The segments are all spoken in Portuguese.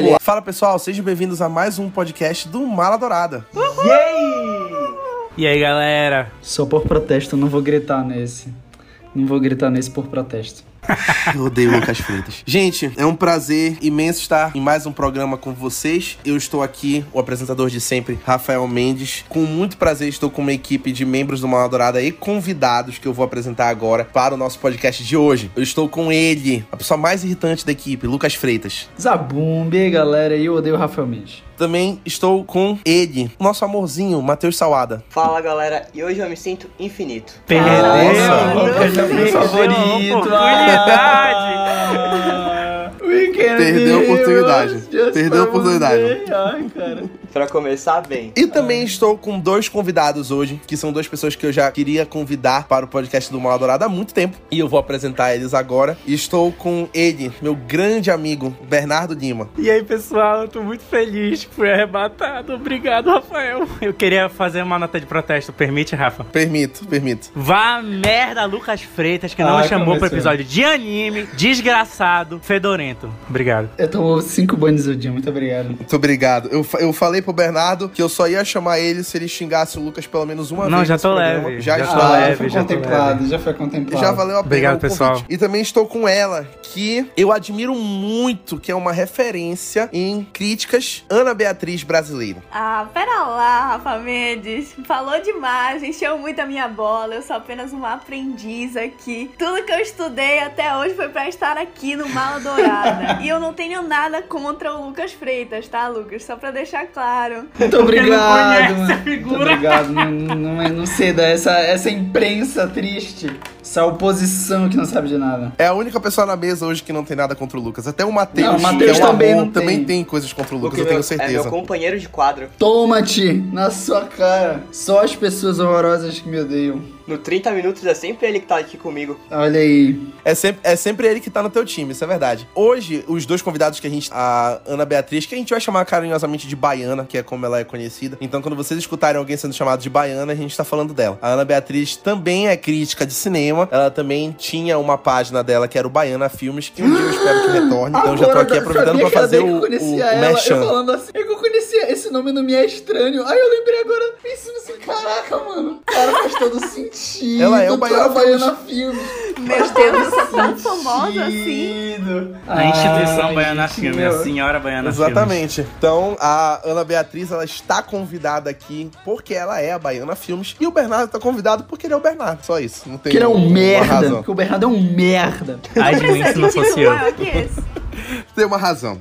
ali. Fala pessoal, sejam bem-vindos a mais um podcast do Mala Dourada. E aí, galera? Só por protesto, eu não vou gritar nesse. Não vou gritar nesse por protesto. Eu odeio Lucas Freitas. Gente, é um prazer imenso estar em mais um programa com vocês. Eu estou aqui, o apresentador de sempre, Rafael Mendes. Com muito prazer, estou com uma equipe de membros do Mala Dourada e convidados que eu vou apresentar agora para o nosso podcast de hoje. Eu estou com ele, a pessoa mais irritante da equipe, Lucas Freitas. Zabumbi, aí, galera, e eu odeio o Rafael Mendes. Também estou com ele, nosso amorzinho, Matheus Salada. Fala galera, e hoje eu me sinto infinito. Perdeu! Lucas é meu favorito. Oportunidade! Perdeu a oportunidade. Perdeu a oportunidade. Ai, cara. Pra começar bem. E também estou com dois convidados hoje, que são duas pessoas que eu já queria convidar para o podcast do Mal Dourado há muito tempo. E eu vou apresentar eles agora. Estou com ele, meu grande amigo, Bernardo Lima. E aí, pessoal, eu tô muito feliz fui arrebatado. Obrigado, Rafael. Eu queria fazer uma nota de protesto. Permite, Rafa? Permito, permito. Vá merda, Lucas Freitas, que não Ai, chamou pro começou. episódio de anime, desgraçado, fedorento. Obrigado. Eu tomo cinco banhos do dia, muito obrigado. Muito obrigado. Eu, eu falei pro Bernardo que eu só ia chamar ele se ele xingasse o Lucas pelo menos uma Não, vez. já nesse tô leve, Já, já ah, leve, já já contemplado, leve. já foi contemplado. Já valeu a pena Obrigado, pessoal. E também estou com ela, que eu admiro muito, que é uma referência em críticas, Ana Beatriz brasileira. Ah, pera lá, Rafa Mendes. Falou demais, encheu muito a minha bola. Eu sou apenas uma aprendiz aqui. Tudo que eu estudei até hoje foi pra estar aqui no Mala Dourada. e eu não tenho nada contra o Lucas Freitas, tá, Lucas? Só pra deixar claro. Muito obrigado. Muito obrigado. Não, não, é- não ceda essa, essa imprensa triste. Essa oposição que não sabe de nada. É a única pessoa na mesa hoje que não tem nada contra o Lucas. Até o Matheus, Não, o Matheus é também amor, não também tem. tem coisas contra o Lucas, Porque eu tenho meu- certeza. É meu companheiro de quadro. Toma-te na sua cara. Só as pessoas horrorosas que me odeiam. No 30 minutos é sempre ele que tá aqui comigo. Olha aí. É sempre, é sempre ele que tá no teu time, isso é verdade. Hoje, os dois convidados que a gente. A Ana Beatriz, que a gente vai chamar carinhosamente de Baiana, que é como ela é conhecida. Então, quando vocês escutarem alguém sendo chamado de Baiana, a gente tá falando dela. A Ana Beatriz também é crítica de cinema. Ela também tinha uma página dela que era o Baiana Filmes, que um dia eu espero que retorne. Então, já tô Agora, aqui aproveitando pra fazer que eu o, o, ela, Eu falando assim, é que eu conhecia esse nome não me é estranho. Aí eu lembrei agora, pensando assim, caraca, mano. Cara, faz todo sentido. Ela é o Baiana Baiana Filmes. Meu Deus, é tão famosa assim. Sentido. A instituição Ai, Baiana gente, Filme, meu. a senhora Baiana Exatamente. Então, a Ana Beatriz, ela está convidada aqui porque ela é a Baiana Filmes. E o Bernardo tá convidado porque ele é o Bernardo. Só isso. Não tem Que ele é um merda. razão. Porque o Bernardo é um merda. Filmes. Ai de mim se não fosse eu. maior que esse. Tem uma razão.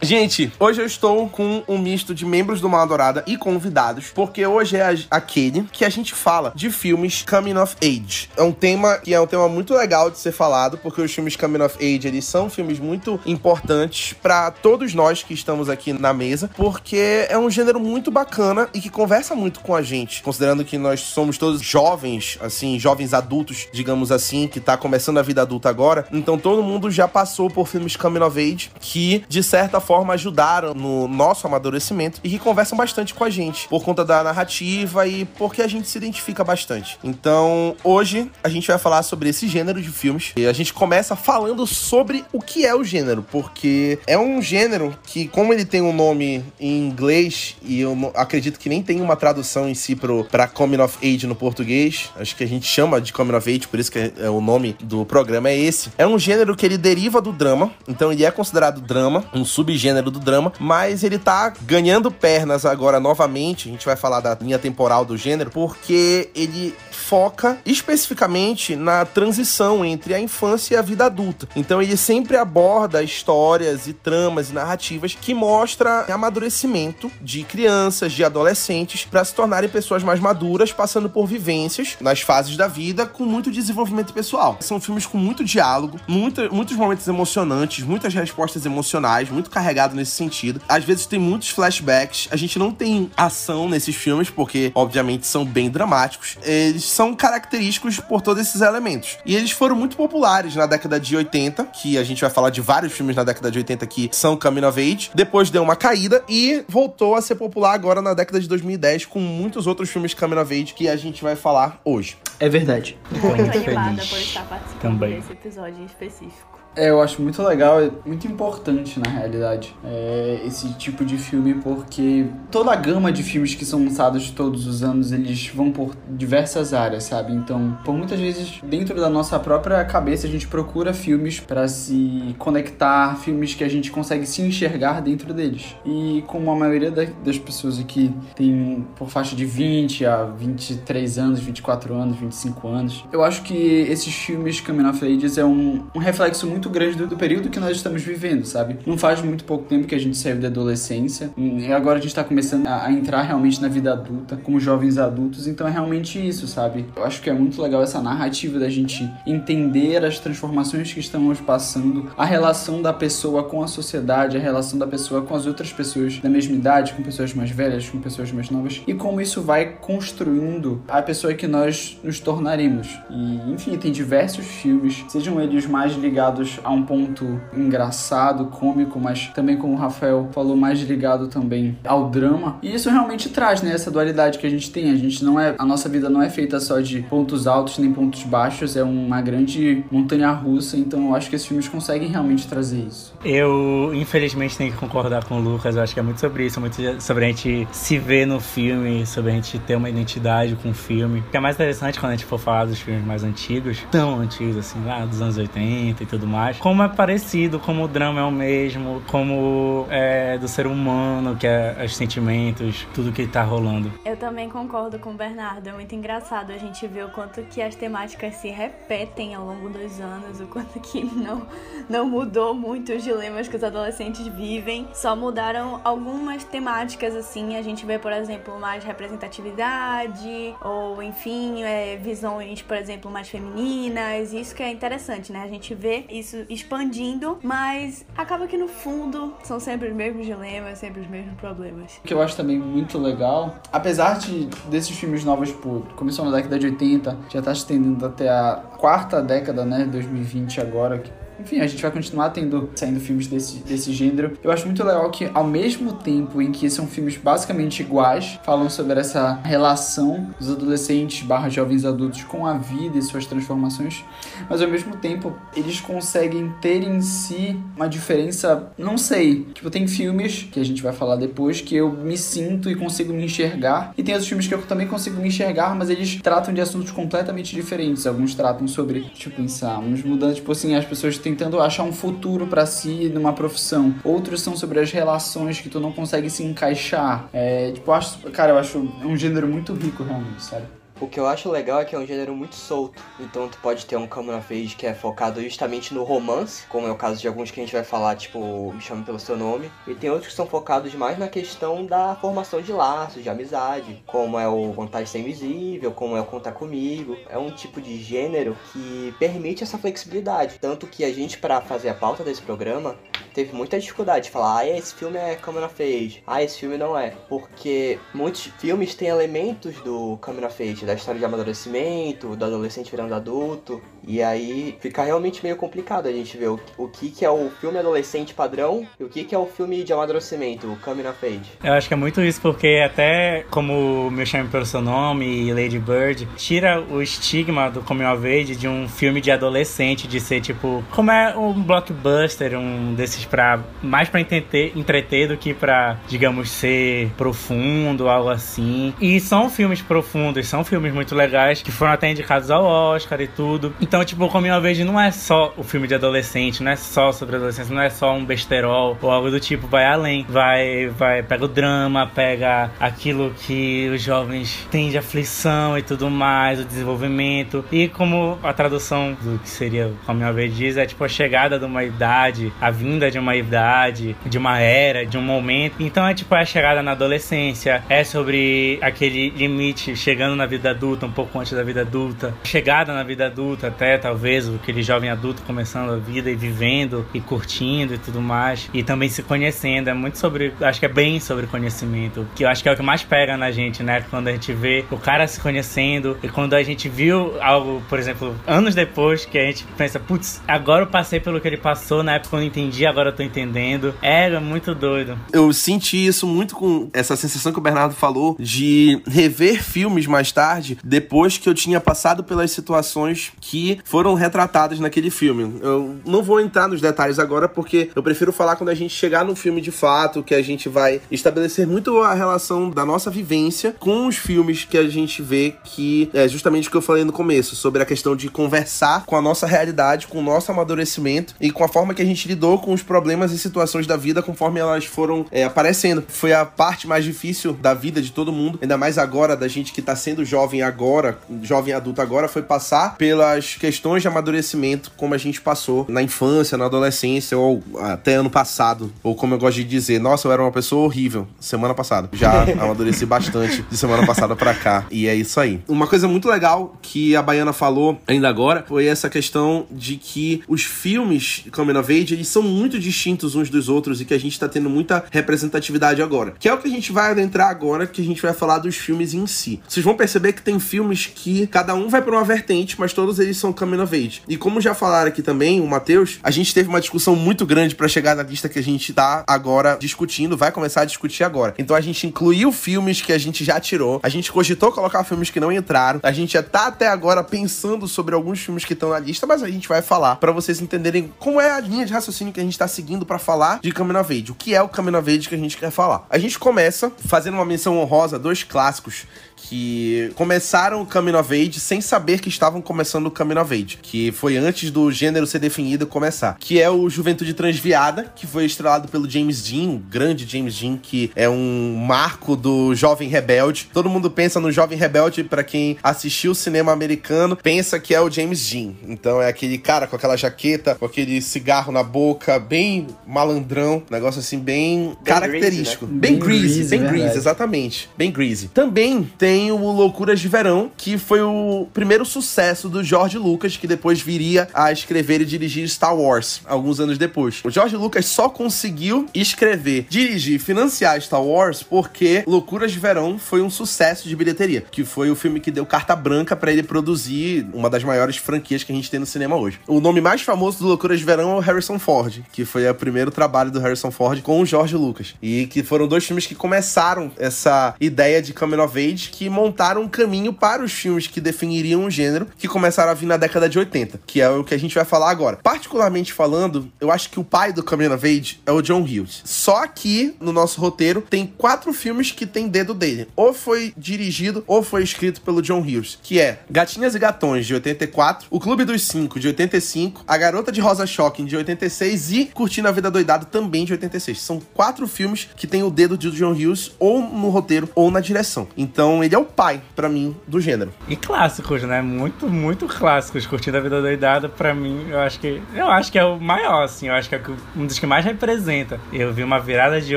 Gente, hoje eu estou com um misto de membros do Mal Dourada e convidados, porque hoje é aquele que a gente fala de filmes Coming of Age. É um tema que é um tema muito legal de ser falado, porque os filmes Coming of Age, eles são filmes muito importantes para todos nós que estamos aqui na mesa, porque é um gênero muito bacana e que conversa muito com a gente, considerando que nós somos todos jovens, assim, jovens adultos, digamos assim, que tá começando a vida adulta agora. Então todo mundo já passou por filmes Coming of Age que, de certa forma, ajudaram no nosso amadurecimento e que conversam bastante com a gente, por conta da narrativa e porque a gente se identifica bastante. Então, hoje a gente vai falar sobre esse gênero de filmes e a gente começa falando sobre o que é o gênero, porque é um gênero que, como ele tem um nome em inglês e eu acredito que nem tem uma tradução em si pro, pra Coming of Age no português, acho que a gente chama de Coming of Age, por isso que é, é o nome do programa é esse. É um gênero que ele deriva do drama, então ele é considerado drama, um subgênero do drama, mas ele tá ganhando pernas agora novamente, a gente vai falar da linha temporal do gênero, porque ele foca especificamente na transição entre a infância e a vida adulta. Então ele sempre aborda histórias e tramas e narrativas que mostra amadurecimento de crianças, de adolescentes para se tornarem pessoas mais maduras, passando por vivências nas fases da vida com muito desenvolvimento pessoal. São filmes com muito diálogo, muitos momentos emocionantes, muitas respostas emocionais, muito carregado nesse sentido. Às vezes tem muitos flashbacks. A gente não tem ação nesses filmes porque obviamente são bem dramáticos. Eles são característicos por todos esses elementos. E eles foram muito populares na década de 80, que a gente vai falar de vários filmes na década de 80 que são Coming of Age. Depois deu uma caída e voltou a ser popular agora na década de 2010 com muitos outros filmes Coming of Age que a gente vai falar hoje. É verdade. Muito Muito animada feliz. por estar participando Também. desse episódio em específico. É, eu acho muito legal, é muito importante na realidade, é, esse tipo de filme, porque toda a gama de filmes que são lançados todos os anos, eles vão por diversas áreas, sabe? Então, por muitas vezes, dentro da nossa própria cabeça, a gente procura filmes para se conectar, filmes que a gente consegue se enxergar dentro deles. E como a maioria das pessoas aqui tem por faixa de 20 a 23 anos, 24 anos, 25 anos, eu acho que esses filmes Coming of Ages é um, um reflexo muito grande do, do, período que nós estamos vivendo, sabe? Não faz muito pouco tempo que a gente saiu da adolescência e agora a gente tá começando a, a entrar realmente na vida adulta, como jovens adultos, então é realmente isso, sabe? Eu acho que é muito legal essa narrativa da gente entender as transformações que estamos passando, a relação da pessoa com a sociedade, a relação da pessoa com as outras pessoas da mesma idade, com pessoas mais velhas, com pessoas mais novas, e como isso vai construindo a pessoa que nós nos tornaremos. E, enfim, tem diversos filmes, sejam eles mais ligados a um ponto engraçado, cômico, mas também, como o Rafael falou, mais ligado também ao drama. E isso realmente traz, né, essa dualidade que a gente tem. A gente não é, a nossa vida não é feita só de pontos altos nem pontos baixos, é uma grande montanha russa, então eu acho que esses filmes conseguem realmente trazer isso. Eu, infelizmente, tenho que concordar com o Lucas, eu acho que é muito sobre isso, muito sobre a gente se ver no filme, sobre a gente ter uma identidade com o filme. O que é mais interessante quando a gente for falar dos filmes mais antigos, tão antigos assim, lá dos anos 80 e tudo mais, como é parecido, como o drama é o mesmo, como é do ser humano, que é os sentimentos, tudo que tá rolando. Eu também concordo com o Bernardo, é muito engraçado a gente ver o quanto que as temáticas se repetem ao longo dos anos, o quanto que não, não mudou muito os dilemas que os adolescentes vivem, só mudaram algumas temáticas assim, a gente vê, por exemplo, mais representatividade, ou enfim, é, visões, por exemplo, mais femininas, isso que é interessante, né? A gente vê isso expandindo, mas acaba que no fundo são sempre os mesmos dilemas, sempre os mesmos problemas. O que eu acho também muito legal, apesar de desses filmes novos, por começou na década de 80, já tá estendendo até a quarta década, né, 2020 agora, que enfim, a gente vai continuar tendo saindo filmes desse, desse gênero. Eu acho muito legal que, ao mesmo tempo em que são filmes basicamente iguais, falam sobre essa relação dos adolescentes barra jovens adultos com a vida e suas transformações, mas ao mesmo tempo eles conseguem ter em si uma diferença, não sei. Tipo, tem filmes que a gente vai falar depois que eu me sinto e consigo me enxergar, e tem outros filmes que eu também consigo me enxergar, mas eles tratam de assuntos completamente diferentes. Alguns tratam sobre, tipo, pensar, uns mudando, tipo assim, as pessoas têm tentando achar um futuro para si numa profissão. Outros são sobre as relações que tu não consegue se encaixar. É, tipo, acho, cara, eu acho um gênero muito rico realmente, sério. O que eu acho legal é que é um gênero muito solto. Então tu pode ter um Coming of Age que é focado justamente no romance, como é o caso de alguns que a gente vai falar, tipo, Me Chame Pelo Seu Nome. E tem outros que são focados mais na questão da formação de laços, de amizade, como é o Vontade de Ser Invisível, como é o Contar Comigo. É um tipo de gênero que permite essa flexibilidade. Tanto que a gente, para fazer a pauta desse programa, teve muita dificuldade de falar, ah, esse filme é Coming of Age, ah, esse filme não é. Porque muitos filmes têm elementos do Coming of Age, da história de amadurecimento, do adolescente virando adulto. E aí fica realmente meio complicado a gente ver o, o que, que é o filme adolescente padrão e o que, que é o filme de amadurecimento, o Coming of Age. Eu acho que é muito isso, porque até como Me Chame Pelo Seu Nome e Lady Bird, tira o estigma do Coming of Age de um filme de adolescente, de ser tipo, como é um blockbuster, um desses pra, mais pra entreter, entreter do que pra, digamos, ser profundo, algo assim. E são filmes profundos, são filmes muito legais que foram até indicados ao Oscar e tudo. Então, tipo, Como Uma Vez não é só o filme de adolescente, não é só sobre adolescência, não é só um besterol ou algo do tipo, vai além. Vai, vai, pega o drama, pega aquilo que os jovens têm de aflição e tudo mais, o desenvolvimento. E como a tradução do que seria Como Uma Vez diz, é tipo a chegada de uma idade, a vinda de uma idade, de uma era, de um momento. Então é tipo a chegada na adolescência, é sobre aquele limite chegando na vida adulta, um pouco antes da vida adulta, chegada na vida adulta até, talvez, aquele jovem adulto começando a vida e vivendo e curtindo e tudo mais, e também se conhecendo, é muito sobre, acho que é bem sobre conhecimento, que eu acho que é o que mais pega na gente, né, quando a gente vê o cara se conhecendo e quando a gente viu algo, por exemplo, anos depois, que a gente pensa, putz, agora eu passei pelo que ele passou, na época eu não entendi, agora eu tô entendendo. Era muito doido. Eu senti isso muito com essa sensação que o Bernardo falou de rever filmes mais tarde, depois que eu tinha passado pelas situações que foram retratadas naquele filme. Eu não vou entrar nos detalhes agora, porque eu prefiro falar quando a gente chegar no filme de fato, que a gente vai estabelecer muito a relação da nossa vivência com os filmes que a gente vê que é justamente o que eu falei no começo, sobre a questão de conversar com a nossa realidade, com o nosso amadurecimento e com a forma que a gente lidou com os problemas e situações da vida conforme elas foram é, aparecendo. Foi a parte mais difícil da vida de todo mundo, ainda mais agora da gente que tá sendo jovem agora, jovem adulto agora, foi passar pelas questões de amadurecimento como a gente passou na infância, na adolescência ou até ano passado, ou como eu gosto de dizer, nossa, eu era uma pessoa horrível semana passada. Já amadureci bastante de semana passada para cá. E é isso aí. Uma coisa muito legal que a Baiana falou ainda agora foi essa questão de que os filmes Coming of Age, eles são muito distintos uns dos outros e que a gente tá tendo muita representatividade agora. Que é o que a gente vai adentrar agora, que a gente vai falar dos filmes em si. Vocês vão perceber que tem filmes que cada um vai para uma vertente, mas todos eles são Coming of Age. E como já falaram aqui também, o Matheus, a gente teve uma discussão muito grande para chegar na lista que a gente tá agora discutindo, vai começar a discutir agora. Então a gente incluiu filmes que a gente já tirou, a gente cogitou colocar filmes que não entraram, a gente já tá até agora pensando sobre alguns filmes que estão na lista, mas a gente vai falar para vocês entenderem como é a linha de raciocínio que a gente tá seguindo para falar de Coming of Age. O que é o Coming of Age que a gente quer falar? A gente começa fazendo uma menção honrosa, dois clássicos que começaram o Coming of Age sem saber que estavam começando o Coming of Age, que foi antes do gênero ser definido começar, que é o Juventude Transviada, que foi estrelado pelo James Dean, o grande James Dean, que é um marco do jovem rebelde. Todo mundo pensa no jovem rebelde, para quem assistiu o cinema americano, pensa que é o James Dean. Então é aquele cara com aquela jaqueta, com aquele cigarro na boca, bem malandrão, negócio assim bem, bem característico. Greasy, né? Bem, bem greasy, bem greasy, exatamente. Bem greasy. Também tem o Loucuras de Verão, que foi o primeiro sucesso do George Lucas, que depois viria a escrever e dirigir Star Wars, alguns anos depois. O George Lucas só conseguiu escrever, dirigir e financiar Star Wars porque Loucuras de Verão foi um sucesso de bilheteria, que foi o filme que deu carta branca para ele produzir uma das maiores franquias que a gente tem no cinema hoje. O nome mais famoso do Loucuras de Verão é o Harrison Ford, que foi o primeiro trabalho do Harrison Ford com o George Lucas. E que foram dois filmes que começaram essa ideia de coming of age que montaram um caminho para os filmes que definiriam um gênero que começaram a vir na década de 80, que é o que a gente vai falar agora. Particularmente falando, eu acho que o pai do Coming of é o John Hughes. Só que no nosso roteiro tem quatro filmes que tem dedo dele. Ou foi dirigido ou foi escrito pelo John Hughes, que é Gatinhas e Gatões de 84, O Clube dos Cinco de 85, A Garota de Rosa Shocking de 86 e Curtindo a Vida Doidado também de 86. São quatro filmes que tem o dedo de John Hughes ou no roteiro ou na direção. Então ele é o pai, para mim, do gênero. E clássicos, né? Muito, muito clássicos. Curtindo a Vida Doidada, para mim, eu acho que. Eu acho que é o maior, assim. Eu acho que é um dos que mais representa. Eu vi uma virada de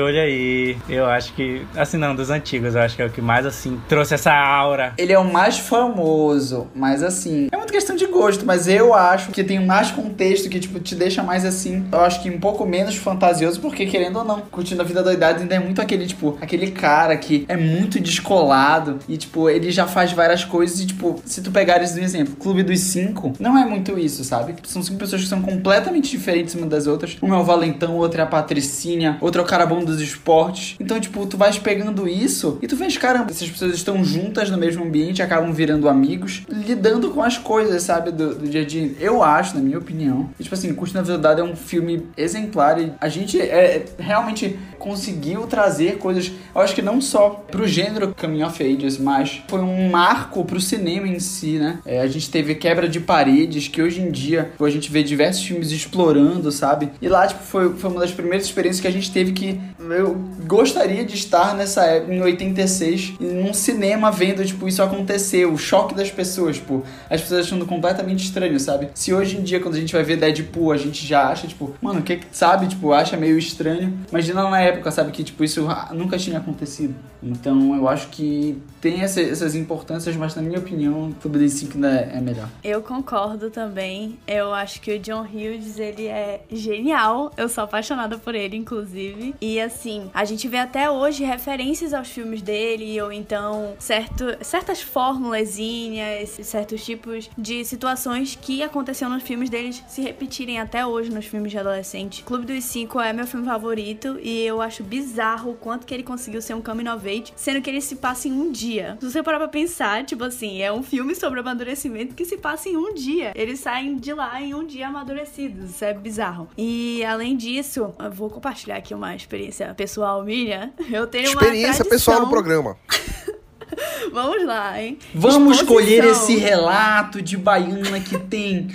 olho aí. Eu acho que. Assim, não, dos antigos, eu acho que é o que mais, assim, trouxe essa aura. Ele é o mais famoso, mas assim. É questão de gosto, mas eu acho que tem mais contexto que, tipo, te deixa mais assim. Eu acho que um pouco menos fantasioso, porque querendo ou não, curtindo a vida doidada ainda é muito aquele, tipo, aquele cara que é muito descolado e, tipo, ele já faz várias coisas e, tipo, se tu pegares um exemplo, Clube dos Cinco, não é muito isso, sabe? São cinco pessoas que são completamente diferentes uma das outras. Um é o Valentão, outro é a Patricinha, outro é o cara bom dos esportes. Então, tipo, tu vais pegando isso e tu vês, caramba, essas pessoas estão juntas no mesmo ambiente, acabam virando amigos, lidando com as coisas, sabe, do, do dia a dia. Eu acho, na minha opinião, e, tipo assim, Curso na Verdade é um filme exemplar e a gente é, realmente conseguiu trazer coisas, eu acho que não só pro gênero Coming of Ages, mas foi um marco pro cinema em si, né? É, a gente teve Quebra de Paredes, que hoje em dia a gente vê diversos filmes explorando, sabe? E lá, tipo, foi, foi uma das primeiras experiências que a gente teve que eu gostaria de estar nessa época, em 86, num cinema vendo, tipo, isso acontecer, o choque das pessoas, tipo, as pessoas achando completamente estranho, sabe? Se hoje em dia, quando a gente vai ver Deadpool, a gente já acha, tipo, mano, o que sabe, tipo, acha meio estranho, imagina na época, sabe, que, tipo, isso nunca tinha acontecido. Então, eu acho que tem essa, essas importâncias, mas na minha opinião, Clube 5 ainda é melhor. Eu concordo também. Eu acho que o John Hughes, ele é genial. Eu sou apaixonada por ele, inclusive. E assim, a gente vê até hoje referências aos filmes dele, ou então certo, certas formulazinhas, certos tipos de situações que aconteciam nos filmes deles se repetirem até hoje nos filmes de adolescente. Clube dos Cinco é meu filme favorito e eu acho bizarro o quanto que ele conseguiu ser um coming of age, sendo que ele se passa em um dia. Se você parar pra pensar, tipo assim, é um filme sobre amadurecimento que se passa em um dia. Eles saem de lá em um dia amadurecidos. Isso é bizarro. E além disso, eu vou compartilhar aqui uma experiência pessoal minha. Eu tenho uma Experiência pessoal no programa. Vamos lá, hein? Vamos escolher esse relato de baiana que tem.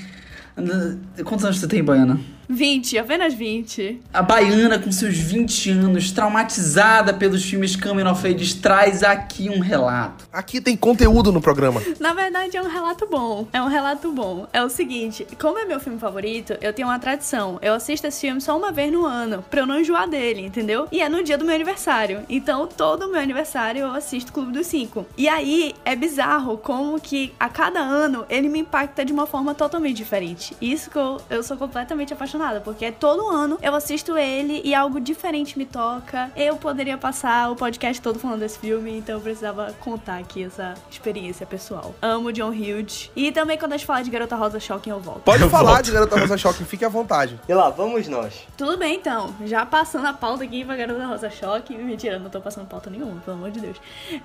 Quantos anos você tem, baiana? 20, apenas 20. A baiana, com seus 20 anos, traumatizada pelos filmes of Age, traz aqui um relato. Aqui tem conteúdo no programa. Na verdade, é um relato bom. É um relato bom. É o seguinte, como é meu filme favorito, eu tenho uma tradição. Eu assisto esse filme só uma vez no ano, pra eu não enjoar dele, entendeu? E é no dia do meu aniversário. Então, todo meu aniversário eu assisto Clube dos Cinco. E aí, é bizarro como que a cada ano ele me impacta de uma forma totalmente diferente. Isso que eu, eu sou completamente apaixonada, porque todo ano eu assisto ele e algo diferente me toca. Eu poderia passar o podcast todo falando desse filme, então eu precisava contar aqui essa experiência pessoal. Amo John Hughes. E também quando a gente fala de Garota Rosa Shocking, eu volto. Pode Eu falar volto. de Garota Rosa Choque, fique à vontade. E lá, vamos nós. Tudo bem, então. Já passando a pauta aqui pra Garota Rosa Choque. Mentira, não tô passando pauta nenhuma, pelo amor de Deus.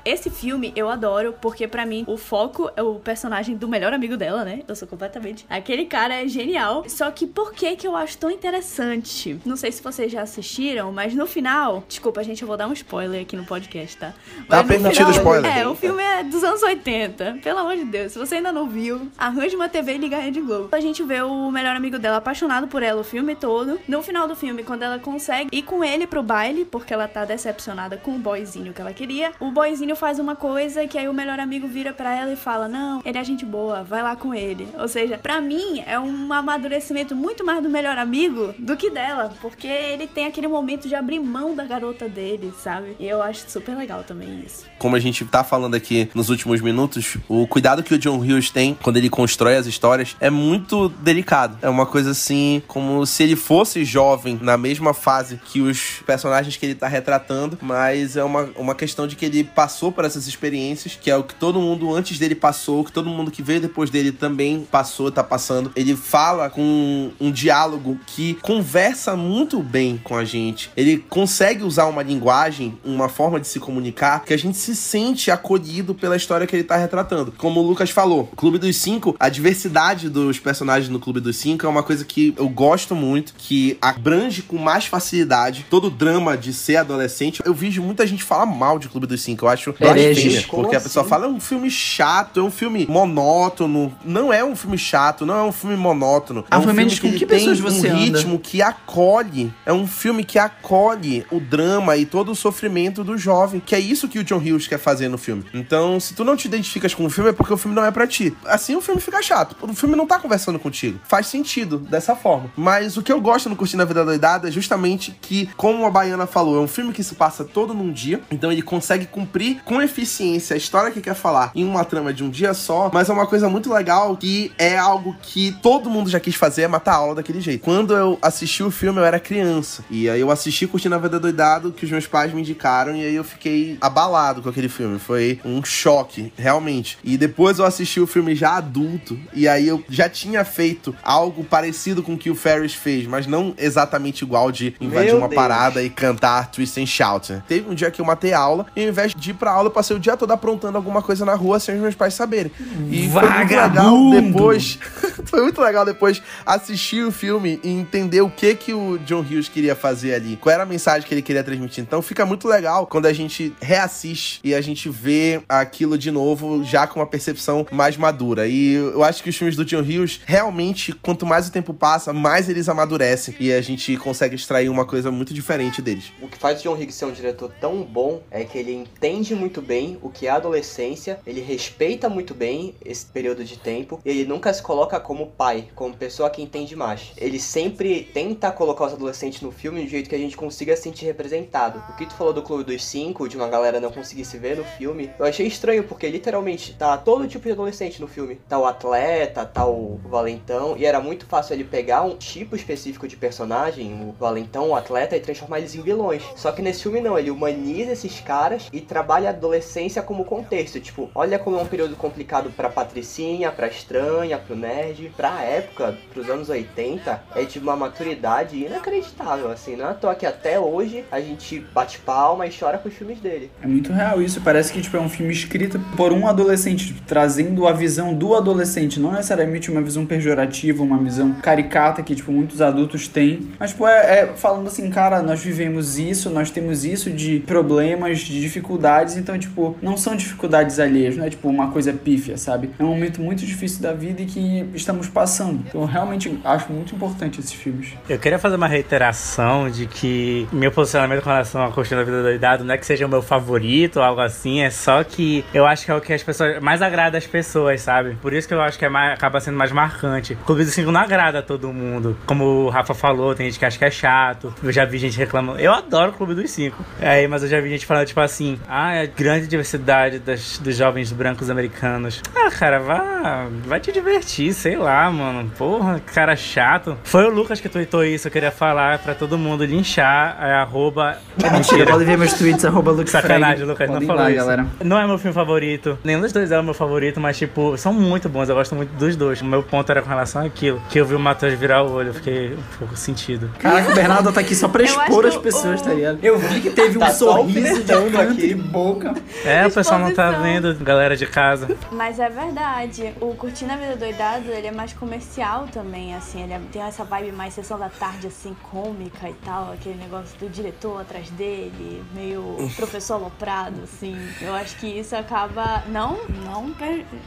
Esse filme eu adoro porque, pra mim, o foco é o personagem do melhor amigo dela, né? Eu sou completamente. Aquele cara é genial. Só que por que que eu acho tão interessante? Não sei se vocês já assistiram, mas no final. Desculpa, gente, eu vou dar um spoiler aqui no podcast, tá? Tá Mas no permitido spoiler. É, o filme é dos anos 80. Pelo amor de Deus. Se você ainda não viu, arranje uma TV e liga a Rede Globo. A gente vê o melhor amigo dela apaixonado por ela o filme todo. No final do filme, quando ela consegue ir com ele pro baile, porque ela tá decepcionada com o boyzinho que ela queria, o boyzinho faz uma coisa que aí o melhor amigo vira pra ela e fala: Não, ele é gente boa, vai lá com ele. Ou seja, pra mim é um amadurecimento muito mais do melhor amigo do que dela, porque ele tem aquele momento de abrir mão da garota dele, sabe? E eu acho super legal também isso. Como a gente tá falando aqui nos últimos minutos, o cuidado que o John Hughes tem quando ele constrói as histórias é muito delicado. É uma coisa assim, como se ele fosse jovem na mesma fase que os personagens que ele tá retratando, mas é uma, uma questão de que ele passou por essas experiências, que é o que todo mundo antes dele passou, que todo mundo que veio depois dele também passou, tá passando. Ele fala com um diálogo que conversa muito bem com a gente. Ele consegue usar uma linguagem, uma forma de se comunicar que a gente se sente acolhido pela história que ele tá retratando. Como o Lucas falou, Clube dos Cinco, a diversidade dos personagens no Clube dos Cinco é uma coisa que eu gosto muito, que abrange com mais facilidade todo o drama de ser adolescente. Eu vejo muita gente falar mal de Clube dos Cinco, eu acho blasfêmia, porque a pessoa assim? fala é um filme chato, é um filme monótono. Não é um filme chato, não é um filme monótono. É Ah, um foi filme que que tem pessoas você um anda? ritmo que acolhe. É um filme que acolhe o drama e todo o sofrimento do jovem. Que é isso que o John Hughes quer fazer no filme. Então, se tu não te identificas com o filme, é porque o filme não é pra ti. Assim o filme fica chato. O filme não tá conversando contigo. Faz sentido dessa forma. Mas o que eu gosto no Curtindo a Vida Doidada é justamente que, como a Baiana falou, é um filme que se passa todo num dia. Então ele consegue cumprir com eficiência a história que quer falar em uma trama de um dia só. Mas é uma coisa muito legal que é algo que todo mundo já quis fazer, é matar a aula daquele jeito. Quando eu assisti o filme, eu era criança. E aí eu assisti Curtindo a Vida Doidado, que os meus pais me indicaram, e aí eu fiquei abalado com aquele filme. Foi um choque, realmente. E depois eu assisti o filme já adulto, e aí eu já tinha feito algo parecido com o que o Ferris fez, mas não exatamente igual de invadir Meu uma Deus. parada e cantar Twist and Shout. né? Teve um dia que eu matei aula, e ao invés de ir pra aula, eu passei o dia todo aprontando alguma coisa na rua sem os meus pais saberem. E foi muito legal Vagabundo! depois. foi muito legal depois assistir o filme e entender o que que o John Hughes queria fazer ali. Qual era a mensagem que ele queria transmitir. Então fica muito legal quando a gente reassiste e a gente vê aquilo de novo já com uma percepção mais madura. E eu acho que os filmes do John Hughes, realmente, quanto mais o tempo passa, mais eles amadurecem e a gente consegue extrair uma coisa muito diferente deles. O que faz o John Hughes ser um diretor tão bom é que ele entende muito bem o que é a adolescência, ele respeita muito bem esse período de tempo e ele nunca se coloca como pai, como pessoa que entende mais. Ele sempre tenta colocar os adolescentes no filme de um jeito que a gente consiga se sentir representado. O que tu falou do Clube dos Cinco, de uma galera não conseguir se ver no filme, eu achei estranho porque literalmente tá todo tipo de adolescente no filme. Tá o atleta, tá o valentão, e era muito fácil ele pegar um tipo específico de personagem, o valentão, o atleta, e transformar eles em vilões. Só que nesse filme não, ele humaniza esses caras e trabalha a adolescência como contexto. Tipo, olha como é um período complicado pra Patricinha, pra Estranha, pro Nerd. Pra época, pros anos 80, é de uma maturidade inacreditável, assim. Não é à toa que até hoje a gente bate palma e chora com os filmes dele. É muito real isso. Parece que tipo, é um filme escrito por um adolescente, trazendo a visão do adolescente, não necessariamente uma visão pejorativa, uma visão caricata que tipo, muitos adultos têm. Mas tipo, é, é falando assim, cara, nós vivemos isso, nós temos isso de problemas, de dificuldades, então, tipo, não são dificuldades alheias, não é tipo uma coisa pífia, sabe? É um momento muito difícil da vida e que estamos passando. Então, eu realmente acho muito importante esses filmes. Eu queria fazer uma reiteração de que meu posicionamento com relação a Curtindo a Vida Doidado não é que seja o meu favorito ou algo assim, é só que eu acho que é o que as pessoas mais agrada as pessoas, sabe? Por isso que eu acho que é mais, acaba sendo mais marcante. Clube dos Cinco não agrada a todo mundo. Como o Rafa falou, tem gente que acha que é chato. Eu já vi gente reclamando. Eu adoro o Clube dos Cinco. É, mas eu já vi gente falando, tipo assim, ah, é grande diversidade das, dos jovens brancos americanos. Ah, cara, vá, vai te divertir, sei lá, mano. Porra, cara chato. Foi o Lucas que tweetou isso, eu queria falar pra todo mundo linchar, é arroba... Mentira, pode ver meus tweets, arroba Luke Sacanagem, Lucas, Podem não falou lá, isso. galera. Não é meu filme favorito. Nenhum dos dois é o meu favorito, mas, tipo, são muito bons. Eu gosto muito dos dois. O meu ponto era com relação àquilo. Que eu vi o Matheus virar o olho, eu fiquei um pouco sentido. Caraca, o Bernardo tá aqui só pra expor as pessoas, o- tá ligado? Eu vi que teve um Tá só sorriso de canto aqui. e boca. É, o pessoal não tá vendo, galera de casa. Mas é verdade. O Curtindo a Vida Doidado, ele é mais comercial também, assim. Ele é- tem essa vibe mais sessão da tarde, assim, cômica e tal. Aquele negócio do diretor atrás dele, meio professor aloprado, assim. Eu acho que isso acaba... Não, não,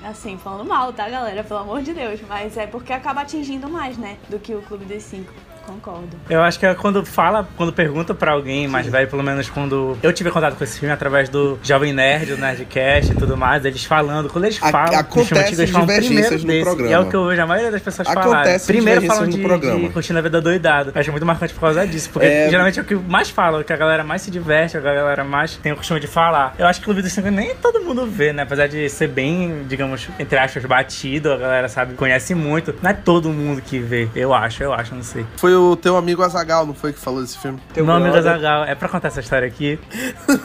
assim, falando mal, tá, galera? Pelo amor de Deus. Mas é porque acaba atingindo mais, né? Do que o Clube dos Cinco. Concordo. Eu acho que é quando fala, quando pergunta pra alguém mais velho, pelo menos quando eu tive contato com esse filme através do Jovem Nerd, do Nerdcast e tudo mais, eles falando, quando eles falam, antigo, eles falam divergências primeiro no desse, programa. E é o que eu vejo a maioria das pessoas falarem. Primeiro falam de, programa. de Curtindo a Vida Doidado. Eu acho muito marcante por causa disso, porque É- geralmente é o que mais fala, o que a galera mais se diverte, a galera mais tem o costume de falar. Eu acho que o Clube dos Cinco nem todo mundo vê, né? Apesar de ser bem, digamos, entre aspas, batido, a galera sabe, conhece muito. Não é todo mundo que vê, eu acho, eu acho, não sei. Foi o teu amigo Azagal, não foi que falou desse filme? Teu Meu amigo brother- Azagal, é pra contar essa história aqui?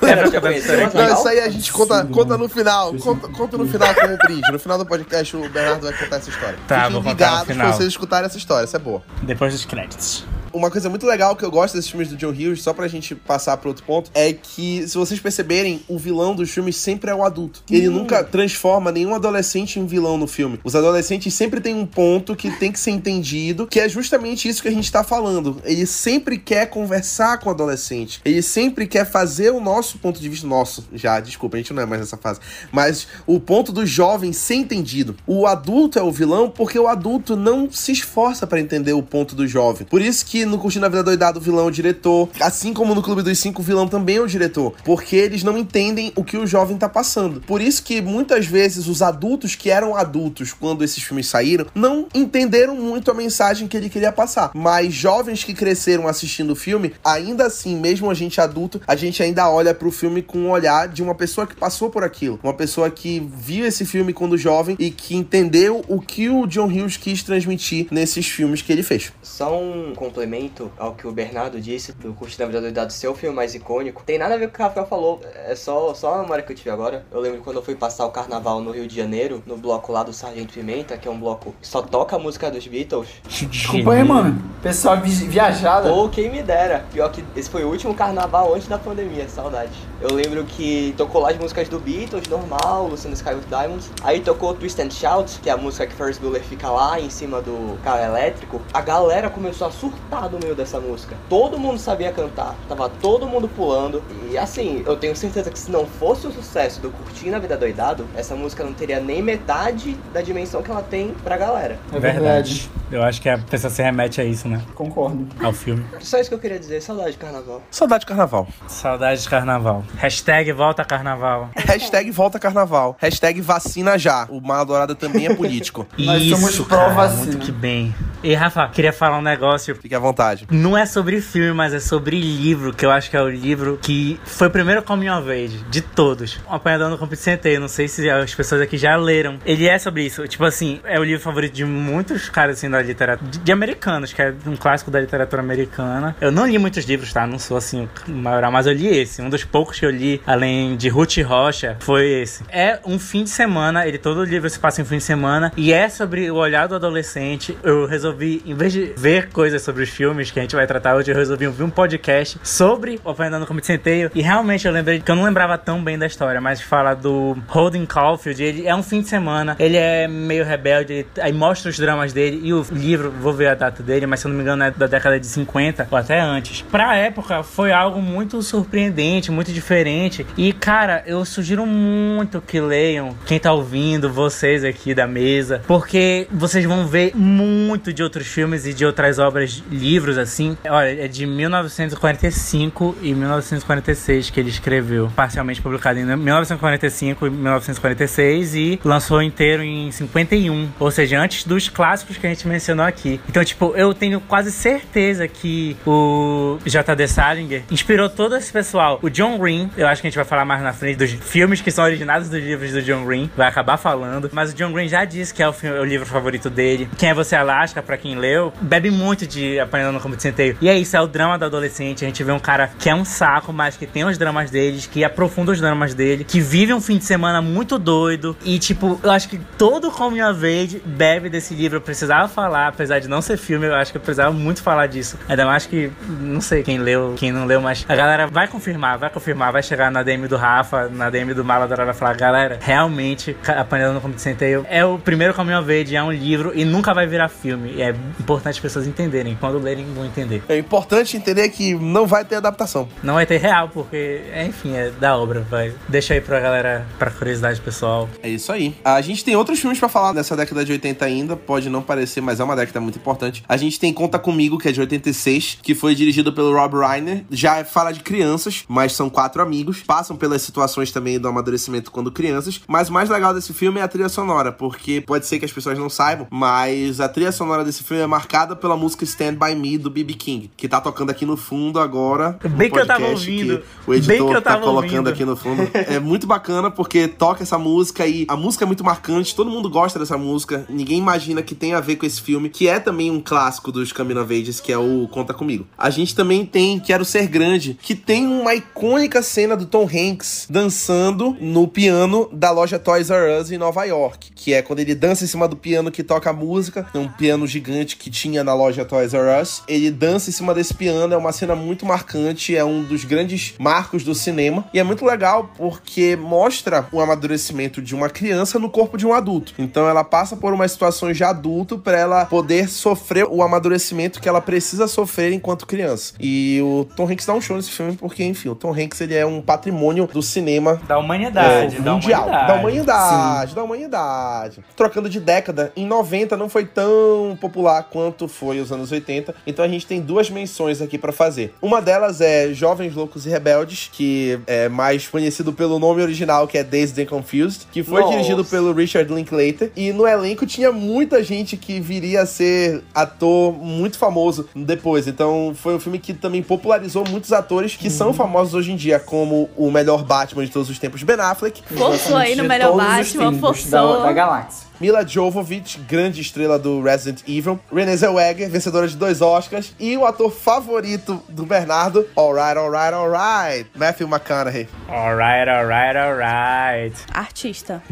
É pra contar essa história aqui? Não, isso aí a gente conta, conta no final. Conta, conta no final como brinde. No final do podcast, o Bernardo vai contar essa história. Tá, Fiquem vou contar no ligados final. pra vocês escutarem essa história, essa é boa. Depois dos créditos. Uma coisa muito legal que eu gosto desses filmes do John Hughes, só pra gente passar pro outro ponto, é que, se vocês perceberem, o vilão dos filmes sempre é o adulto. Ele nunca transforma nenhum adolescente em vilão no filme. Os adolescentes sempre têm um ponto que tem que ser entendido, que é justamente isso que a gente tá falando. Ele sempre quer conversar com o adolescente. Ele sempre quer fazer o nosso ponto de vista. Nosso, já, desculpa, a gente não é mais nessa fase. Mas o ponto do jovem ser entendido. O adulto é o vilão porque o adulto não se esforça pra entender o ponto do jovem. Por isso que no Curtindo a Vida Doidado o vilão é o diretor. Assim como no Clube dos Cinco o vilão também é o diretor. Porque eles não entendem o que o jovem tá passando. Por isso que muitas vezes os adultos que eram adultos quando esses filmes saíram não entenderam muito a mensagem que ele queria passar. Mas jovens que cresceram assistindo o filme, ainda assim, mesmo a gente adulto, a gente ainda olha pro filme com o olhar de uma pessoa que passou por aquilo. Uma pessoa que viu esse filme quando jovem e que entendeu o que o John Hughes quis transmitir nesses filmes que ele fez. Só um complemento ao que o Bernardo disse do Curtindo a Vida Doidado ser o filme mais icônico. Tem nada a ver com o que o Rafael falou, é só, só a memória que eu tive agora. Eu lembro quando eu fui passar o carnaval no Rio de Janeiro, no bloco lá do Sargento Pimenta, que é um bloco que só toca a música dos Beatles. Desculpa aí, mano. Pessoal vi- viajada. Ou quem me dera. Pior que esse foi o último carnaval antes da pandemia, saudade. Eu lembro que tocou lá as músicas do Beatles, normal, Luciano Sky with Diamonds. Aí tocou Twist and Shout, que é a música que Ferris Bueller fica lá em cima do carro elétrico. A galera começou a surtar no meio dessa música. Todo mundo sabia cantar, tava todo mundo pulando. E assim, eu tenho certeza que se não fosse o sucesso do Curtindo a Vida Doidado, essa música não teria nem metade da dimensão que ela tem pra galera. É verdade. Eu acho que a pessoa se remete a isso, né? Concordo. Ao filme. Só isso que eu queria dizer, saudade de carnaval. Saudade de carnaval. Saudade de carnaval. Hashtag volta carnaval. Hashtag volta carnaval. Hashtag vacina já. O Mal Dourada também é político. Nós Isso, somos pró-vacina. muito que bem. E Rafa, queria falar um negócio. Fique à vontade. Não é sobre filme, mas é sobre livro, que eu acho que é o livro que foi o primeiro coming of age de todos. Um apanhador no campo de centeio, não sei se as pessoas aqui já leram. Ele é sobre isso, tipo assim, é o livro favorito de muitos caras assim da literatura, de, americanos, que é um clássico da literatura americana. Eu não li muitos livros, tá? Não sou assim o maior, mas eu li esse. Um dos poucos que eu li, além de Ruth Rocha, foi esse. É um fim de semana, ele todo livro se passa em um fim de semana e é sobre o olhar do adolescente. Eu resolvi em vez de ver coisas sobre os filmes que a gente vai tratar hoje, eu resolvi ouvir um podcast sobre o Apanhando como Centeio. E realmente eu lembrei que eu não lembrava tão bem da história, mas fala do Holden Caulfield. Ele é um fim de semana, ele é meio rebelde, ele, aí mostra os dramas dele. E o livro, vou ver a data dele, mas se eu não me engano é da década de 50 ou até antes. Pra época foi algo muito surpreendente, muito diferente. E cara, eu sugiro muito que leiam, quem tá ouvindo, vocês aqui da mesa, porque vocês vão ver muito de outros filmes e de outras obras, livros assim. Olha, é de 1945 e 1946 que ele escreveu, parcialmente publicado em 1945 e 1946 e lançou inteiro em 51, ou seja, antes dos clássicos que a gente mencionou aqui. Então, tipo, eu tenho quase certeza que o J.D. Salinger inspirou todo esse pessoal. O John Green, eu acho que a gente vai falar mais na frente dos filmes que são originados dos livros do John Green, vai acabar falando, mas o John Green já disse que é o, filme, o livro favorito dele. Quem é Você Alaska, para quem leu, bebe muito de Campo de Centeio. E é isso, é o drama do adolescente. A gente vê um cara que é um saco, mas que tem os dramas deles, que aprofunda os dramas dele, que vive um fim de semana muito doido. E, tipo, eu acho que todo Coming of Age bebe desse livro. Eu precisava falar, apesar de não ser filme, eu acho que eu precisava muito falar disso. Ainda mais que, não sei quem leu, quem não leu, mas a galera vai confirmar, vai confirmar, vai chegar na DM do Rafa, na DM do Mala Dourada, falar, galera, realmente, Apanhando no Campo de Centeio é o primeiro Coming of Age, é um livro e nunca vai virar filme. E é importante as pessoas entenderem. Quando lerem, vão entender. É importante entender que não vai ter adaptação. Não vai ter real, porque, enfim, é da obra. Vai. Deixa aí pra galera, pra curiosidade pessoal. É isso aí. A gente tem outros filmes pra falar dessa década de 80 ainda. Pode não parecer, mas é uma década muito importante. A gente tem Conta Comigo, que é de 86, que foi dirigido pelo Rob Reiner. Já fala de crianças, mas são quatro amigos. Passam pelas situações também do amadurecimento quando crianças. Mas o mais legal desse filme é a trilha sonora, porque pode ser que as pessoas não saibam, mas a trilha sonora desse filme é marcada pela música Stand By Me do B.B. King, que tá tocando aqui no fundo agora. Bem que eu tava ouvindo. o editor tá colocando ouvindo. aqui no fundo. É muito bacana porque toca essa música e a música é muito marcante, todo mundo gosta dessa música. Ninguém imagina que tem a ver com esse filme, que é também um clássico dos Coming of que é o Conta Comigo. A gente também tem Quero Ser Grande, que tem uma icônica cena do Tom Hanks dançando no piano da loja Toys R Us em Nova York, que é quando ele dança em cima do piano que toca a música, um piano gigante que tinha na loja Toys R Us. Ele dança em cima desse piano, é uma cena muito marcante, é um dos grandes marcos do cinema e é muito legal porque mostra o amadurecimento de uma criança no corpo de um adulto. Então ela passa por umas situações de adulto para ela poder sofrer o amadurecimento que ela precisa sofrer enquanto criança. E o Tom Hanks dá um show nesse filme porque, enfim, o Tom Hanks ele é um patrimônio do cinema Da humanidade, é, da mundial. humanidade. Da humanidade, da humanidade. Trocando de década, em 90 não foi tão popular quanto foi os anos 80. Então a gente tem duas menções aqui pra fazer. Uma delas é Jovens Loucos e Rebeldes, que é mais conhecido pelo nome original, que é Dazed and Confused, que foi Nossa. dirigido pelo Richard Linklater. E no elenco tinha muita gente que viria a ser ator muito famoso depois. Então foi um filme que também popularizou muitos atores que são famosos hoje em dia, como o melhor Batman de todos os tempos, Ben Affleck. Forçou aí no melhor Batman, forçou. Da, da galáxia. Mila Jovovich, grande estrela do Resident Evil. Renée Zellweger, vencedora de dois Oscars. E o ator favorito do Bernardo, alright, alright, alright, Matthew McConaughey. Alright, alright, alright. Artista.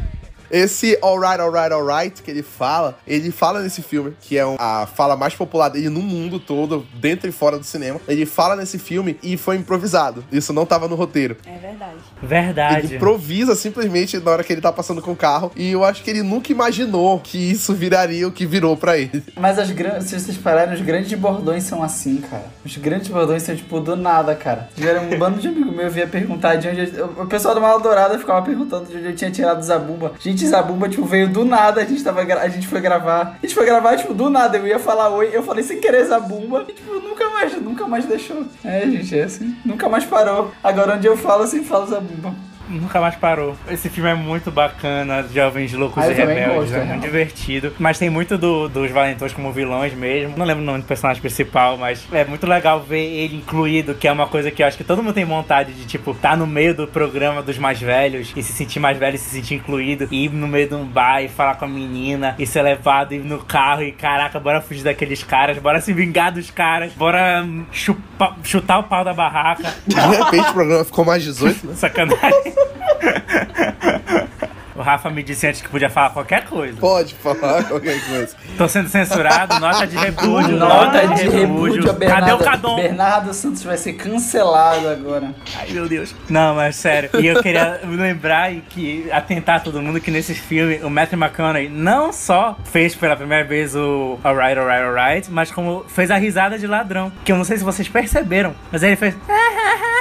Esse alright, alright, alright que ele fala, ele fala nesse filme, que é a fala mais popular dele no mundo todo, dentro e fora do cinema. Ele fala nesse filme e foi improvisado. Isso não tava no roteiro. É verdade. Verdade. Ele improvisa simplesmente na hora que ele tá passando com o carro. E eu acho que ele nunca imaginou que isso viraria o que virou pra ele. Mas as grandes, se vocês pararem, os grandes bordões são assim, cara. Os grandes bordões são tipo do nada, cara. Tiveram um bando de amigo meu via perguntar de onde. eu- O pessoal do Mal Dourada ficava perguntando de onde eu tinha tirado Zabumba. Gente, Zabumba, tipo, veio do nada. A gente, tava, a gente foi gravar. A gente foi gravar, tipo, do nada. Eu ia falar oi, eu falei sem querer Zabumba. E, tipo, nunca mais, nunca mais deixou. É, gente, é assim. Nunca mais parou. Agora onde eu falo, eu sempre falo Zabumba. Nunca mais parou. Esse filme é muito bacana, Jovens Loucos Ah, e Rebeldes. gosto, é é muito real. divertido. Mas tem muito do- dos valentões como vilões mesmo. Não lembro o nome do personagem principal, mas é muito legal ver ele incluído, que é uma coisa que eu acho que todo mundo tem vontade de, tipo, estar no meio do programa dos mais velhos e se sentir mais velho e se sentir incluído. E ir no meio de um bar e falar com a menina e ser levado, ir no carro e caraca, bora fugir daqueles caras, bora se vingar dos caras, bora hum, chupa- chutar o pau da barraca. De repente o programa ficou mais 18. né? Sacanagem. O Rafa me disse antes que podia falar qualquer coisa. Pode falar qualquer coisa. Tô sendo censurado, nota de repúdio, Nota de repúdio a Cadê o Cadom? Bernardo Santos vai ser cancelado agora. Ai, meu Deus. Não, mas sério. E eu queria lembrar e que atentar todo mundo que nesse filme o Matthew McConaughey não só fez pela primeira vez o Alright, Alright, Alright, mas como fez a risada de ladrão. Que eu não sei se vocês perceberam, mas ele fez.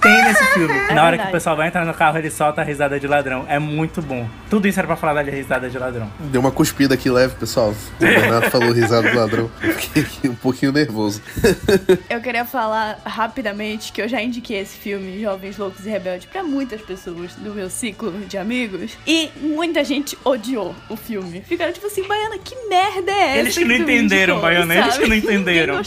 Tem nesse filme. Na hora que É verdade. o pessoal vai entrar no carro, ele solta a risada de ladrão. É muito bom. Tudo isso era pra falar da risada de ladrão. Deu uma cuspida aqui leve, pessoal. O Bernardo falou risada do ladrão. Eu fiquei um pouquinho nervoso. Eu queria falar rapidamente que eu já indiquei esse filme, Jovens Loucos e Rebeldes, pra muitas pessoas do meu ciclo de amigos. E muita gente odiou o filme. Ficaram tipo assim, Baiana, que merda é essa? Eles que não entenderam, indicou?" Baiana, eles que não entenderam.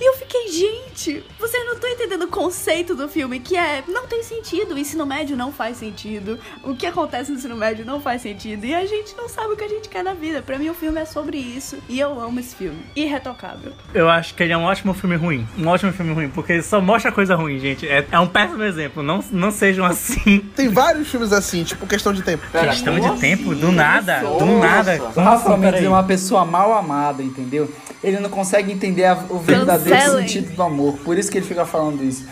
E eu fiquei, gente, vocês não estão entendendo o conceito do filme, que é, não tem sentido, o ensino médio não faz sentido, o que acontece no ensino médio não faz sentido, e a gente não sabe o que a gente quer na vida. Pra mim, o filme é sobre isso, e eu amo esse filme. Irretocável. Eu acho que ele é um ótimo filme ruim. Um ótimo filme ruim, porque ele só mostra coisa ruim, gente. É, é um péssimo exemplo. Não, não sejam assim. Tem vários filmes assim, tipo questão de tempo. Pera, Questão de tempo, assim? do nada, do Nossa. nada. O Como Rafa assim? Mendes é uma pessoa mal amada, entendeu? Ele não consegue entender a- o verdadeiro Cancelem. sentido do amor. Por isso que ele fica falando isso.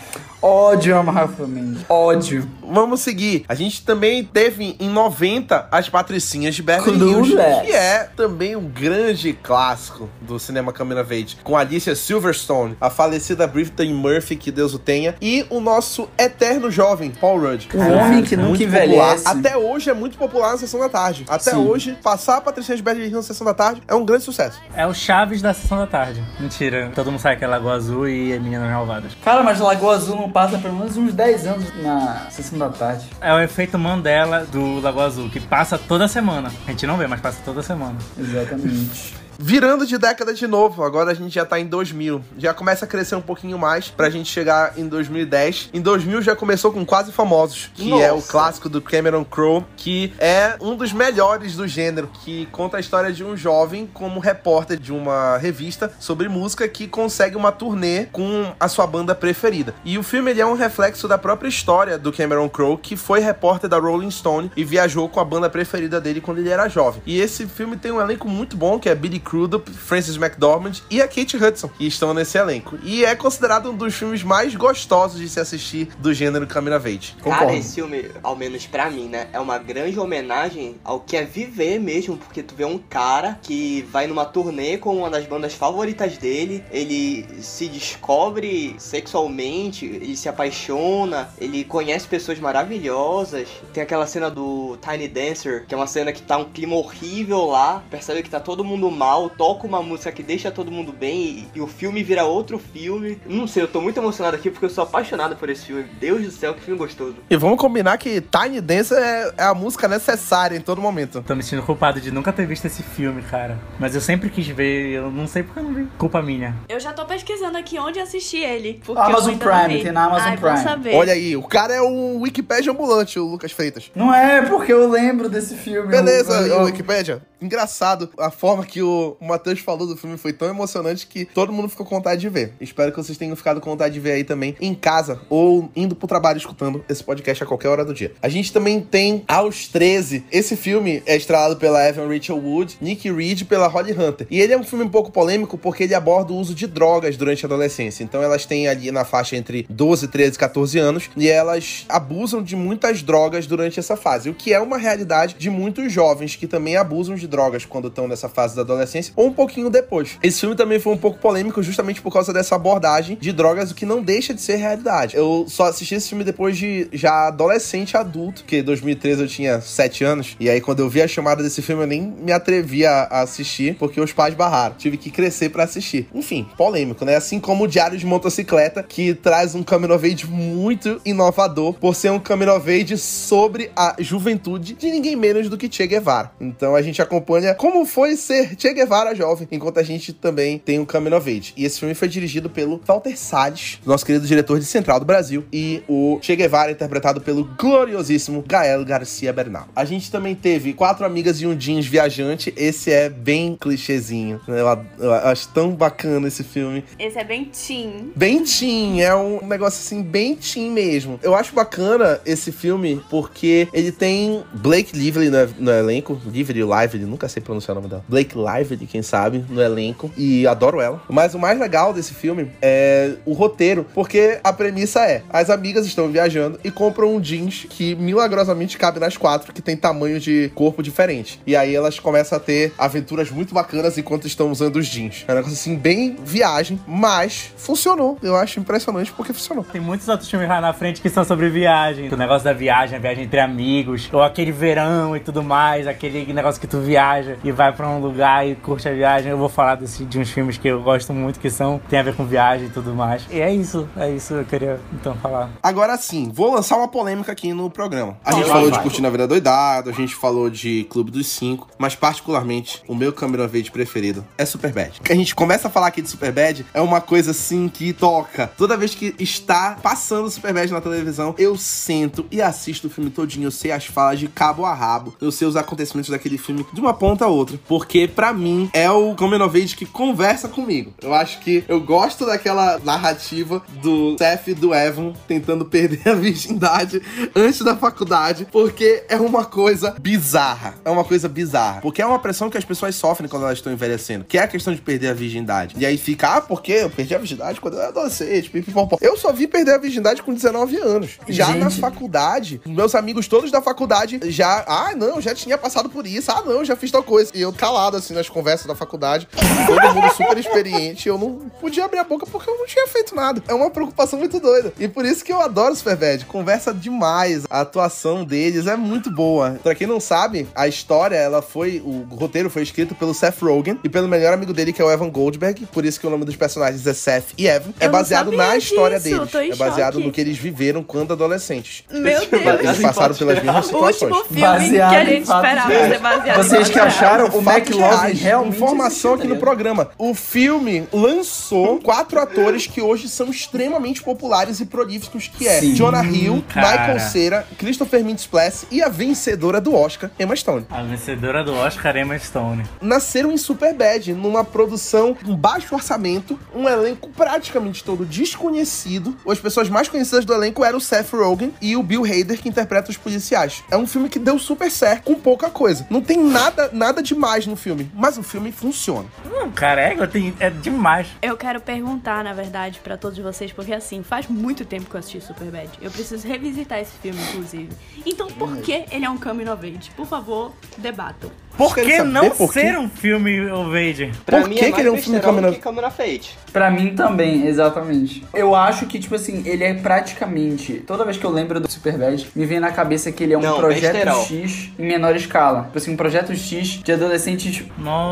Ódio ama Rafa Mendes. Ódio. Vamos seguir. A gente também teve em 90 as Patricinhas de Beverly Hills, que é também um grande clássico do cinema Camera Verde, com Alicia Silverstone, a falecida Brittany Murphy, que Deus o tenha, e o nosso eterno jovem Paul Rudd. O homem que nunca envelhece. Até hoje é muito popular na sessão da tarde. Até Sim. hoje, passar a Patricinha de Beverly Hills na sessão da tarde é um grande sucesso. É o Chaves da sessão da tarde. Mentira. Todo mundo sabe que é Lagoa Azul e Meninas Malvadas. Cara, mas Lagoa Azul não passa pelo menos uns 10 anos na sessão da tarde. É o efeito Mandela do Lagoa Azul, que passa toda semana. A gente não vê, mas passa toda semana. Exatamente. Virando de década de novo, agora a gente já tá em 2000. Já começa a crescer um pouquinho mais pra gente chegar em 2010. Em 2000 já começou com Quase Famosos, que é o Nossa. clássico do Cameron Crowe, que é um dos melhores do gênero, que conta a história de um jovem como repórter de uma revista sobre música que consegue uma turnê com a sua banda preferida. E o filme ele é um reflexo da própria história do Cameron Crowe, que foi repórter da Rolling Stone e viajou com a banda preferida dele quando ele era jovem. E esse filme tem um elenco muito bom, que é Billy Crudup, Francis McDormand e a Kate Hudson, que estão nesse elenco. E é considerado um dos filmes mais gostosos de se assistir do gênero Camera Verde. Cara, Concordo. esse filme, ao menos pra mim, né, é uma grande homenagem ao que é viver mesmo, porque tu vê um cara que vai numa turnê com uma das bandas favoritas dele, ele se descobre sexualmente, ele se apaixona, ele conhece pessoas maravilhosas. Tem aquela cena do Tiny Dancer, que é uma cena que tá um clima horrível lá, percebe que tá todo mundo mal, toca uma música que deixa todo mundo bem e, e o filme vira outro filme. Não sei, eu tô muito emocionado aqui porque eu sou apaixonado por esse filme. Deus do céu, que filme gostoso. E vamos combinar que Tiny Dance é, é a música necessária em todo momento. Tô me sentindo culpado de nunca ter visto esse filme, cara. Mas eu sempre quis ver, eu não sei porque eu não vi. Culpa minha. Eu já tô pesquisando aqui onde assistir ele. Porque Amazon eu ainda não Prime, vi. tem na Amazon Ai, Prime. saber. Olha aí, o cara é um Wikipedia ambulante, o Lucas Freitas. Não é, porque eu lembro desse filme. Beleza, Eu- eu- ô, Wikipedia. Engraçado, a forma que o Matheus falou do filme foi tão emocionante que todo mundo ficou com vontade de ver. Espero que vocês tenham ficado com vontade de ver aí também em casa ou indo pro trabalho escutando esse podcast a qualquer hora do dia. A gente também tem Aos 13. Esse filme é estrelado pela Evan Rachel Wood, Nick Reed pela Holly Hunter. E ele é um filme um pouco polêmico porque ele aborda o uso de drogas durante a adolescência. Então elas têm ali na faixa entre 12, 13 e 14 anos e elas abusam de muitas drogas durante essa fase, o que é uma realidade de muitos jovens que também abusam de drogas quando estão nessa fase da adolescência ou um pouquinho depois. Esse filme também foi um pouco polêmico justamente por causa dessa abordagem de drogas, o que não deixa de ser realidade. Eu só assisti esse filme depois de já adolescente adulto, que em 2013 eu tinha 7 anos, e aí quando eu vi a chamada desse filme eu nem me atrevi a, assistir porque os pais barraram. Tive que crescer pra assistir. Enfim, polêmico, né? Assim como o Diário de Motocicleta, que traz um coming of age muito inovador por ser um coming of age sobre a juventude de ninguém menos do que Che Guevara. Então a gente acompanha como foi ser Che Guevara jovem, enquanto a gente também tem um Coming of Age. E esse filme foi dirigido pelo Walter Salles, nosso querido diretor de Central do Brasil, e o Che Guevara, interpretado pelo gloriosíssimo Gael Garcia Bernal. A gente também teve Quatro Amigas e um Jeans Viajante, esse é bem clichêzinho, né? eu, eu acho tão bacana esse filme. Esse é bem teen. Bem teen, é um negócio assim, bem teen mesmo. Eu acho bacana esse filme porque ele tem Blake Lively no, no elenco, Lively Lively, nunca sei pronunciar o nome dela. Blake Lively, quem sabe, no elenco, e adoro ela. Mas o mais legal desse filme é o roteiro, porque a premissa é: as amigas estão viajando e compram um jeans que milagrosamente cabe nas quatro, que tem tamanho de corpo diferente. E aí elas começam a ter aventuras muito bacanas enquanto estão usando os jeans. É um negócio assim, bem viagem, mas funcionou. Eu acho impressionante porque funcionou. Tem muitos outros filmes lá na frente que são sobre viagem. O negócio da viagem, a viagem entre amigos, ou aquele verão e tudo mais, aquele negócio que tu viaja e vai pra um lugar e curte a viagem. Eu vou falar desse, de uns filmes que eu gosto muito que são, tem a ver com viagem e tudo mais. E é isso, é isso que eu queria então falar. Agora sim, vou lançar uma polêmica aqui no programa. A gente falou vai. de Curtindo a Vida Doidado, a gente falou de Clube dos Cinco, mas particularmente o meu Camera Verde preferido é Superbad. Que a gente começa a falar aqui de Superbad é uma coisa assim que toca. Toda vez que está passando Superbad na televisão, eu sento e assisto o filme todinho. Eu sei as falas de cabo a rabo, eu sei os acontecimentos daquele filme de uma ponta a outra, porque pra mim é o Coming of Age que conversa comigo. Eu acho que eu gosto daquela narrativa do Seth e do Evan tentando perder a virgindade antes da faculdade, porque é uma coisa bizarra. É uma coisa bizarra. Porque é uma pressão que as pessoas sofrem quando elas estão envelhecendo, que é a questão de perder a virgindade. E aí fica, ah, porque eu perdi a virgindade quando eu era adolescente, pipipopó. Eu só vi perder a virgindade com 19 anos. Já na Gente. faculdade, meus amigos todos da faculdade já, ah, não, já tinha passado por isso, ah, não, já fiz tal coisa. E eu calado, assim, nas conversas da faculdade, todo mundo super experiente, eu não podia abrir a boca porque eu não tinha feito nada. É uma preocupação muito doida. E por isso que eu adoro Superbad. Conversa demais. A atuação deles é muito boa. Pra quem não sabe, a história, ela foi. O roteiro foi escrito pelo Seth Rogen e pelo melhor amigo dele, que é o Evan Goldberg. Por isso que o nome dos personagens é Seth e Evan. é Eu não baseado na história disso, deles. tô em É baseado choque. no que eles viveram quando adolescentes. Meu Eles Deus. passaram pelas mesmas O situações. último filme Baseado que a gente esperava ser baseado Vocês que acharam o McLovin realmente Informação aqui no tá programa. O filme lançou quatro atores que hoje são extremamente populares e prolíficos, que é Sim. Jonah Hill, cara. Michael Cera, Christopher Mintz-Plasse e a vencedora do Oscar, Emma Stone. A vencedora do Oscar, Emma Stone. Nasceram em Superbad, numa produção com baixo orçamento, um elenco praticamente todo desconhecido. As pessoas mais conhecidas do elenco eram o Seth Rogen e o Bill Hader, que interpreta os policiais. É um filme que deu super certo, com pouca coisa. Não tem nada, nada demais no filme, mas o filme funciona. Hum, cara, é, tem- é demais. Eu quero perguntar, na verdade, pra todos vocês, porque assim, faz muito tempo que eu assisti Superbad. Eu preciso revisitar esse filme, inclusive. Então, por que ele é um coming of age? Por favor, debatam. Por que não por ser um filme Ovade? Pra Por mim que é que ele é um filme of- que Coming of Age. Pra mim também, exatamente. Eu acho que, tipo assim, ele é praticamente. Toda vez que eu lembro do Superbad, me vem na cabeça que ele é um Não, projeto besterol. X em menor escala. Tipo assim, um projeto X de adolescentes. Nossa.